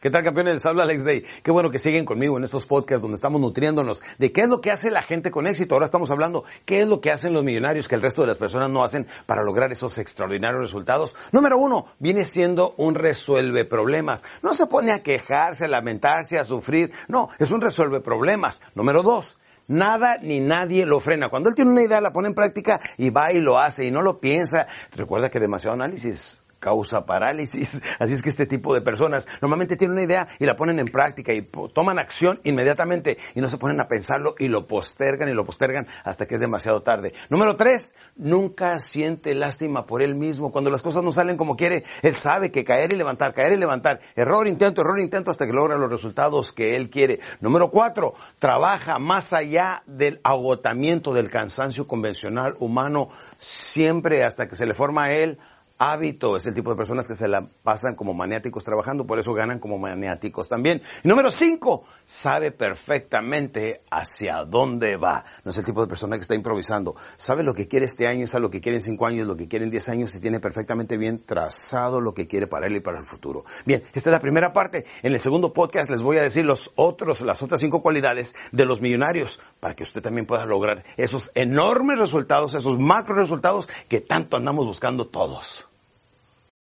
¿Qué tal, campeones? Les habla Alex Day. Qué bueno que siguen conmigo en estos podcasts donde estamos nutriéndonos de qué es lo que hace la gente con éxito. Ahora estamos hablando qué es lo que hacen los millonarios que el resto de las personas no hacen para lograr esos extraordinarios resultados. Número uno, viene siendo un resuelve problemas. No se pone a quejarse, a lamentarse, a sufrir. No, es un resuelve problemas. Número dos, Nada ni nadie lo frena. Cuando él tiene una idea, la pone en práctica y va y lo hace y no lo piensa. Recuerda que demasiado análisis causa parálisis. Así es que este tipo de personas normalmente tienen una idea y la ponen en práctica y toman acción inmediatamente y no se ponen a pensarlo y lo postergan y lo postergan hasta que es demasiado tarde. Número tres, nunca siente lástima por él mismo. Cuando las cosas no salen como quiere, él sabe que caer y levantar, caer y levantar, error, intento, error, intento hasta que logra los resultados que él quiere. Número cuatro, trabaja más allá del agotamiento del cansancio convencional humano, siempre hasta que se le forma a él hábito, es el tipo de personas que se la pasan como maniáticos trabajando, por eso ganan como maniáticos también. Y número cinco, sabe perfectamente hacia dónde va. No es el tipo de persona que está improvisando. Sabe lo que quiere este año, sabe lo que quiere en cinco años, lo que quiere en diez años y tiene perfectamente bien trazado lo que quiere para él y para el futuro. Bien, esta es la primera parte. En el segundo podcast les voy a decir los otros, las otras cinco cualidades de los millonarios para que usted también pueda lograr esos enormes resultados, esos macro resultados que tanto andamos buscando todos.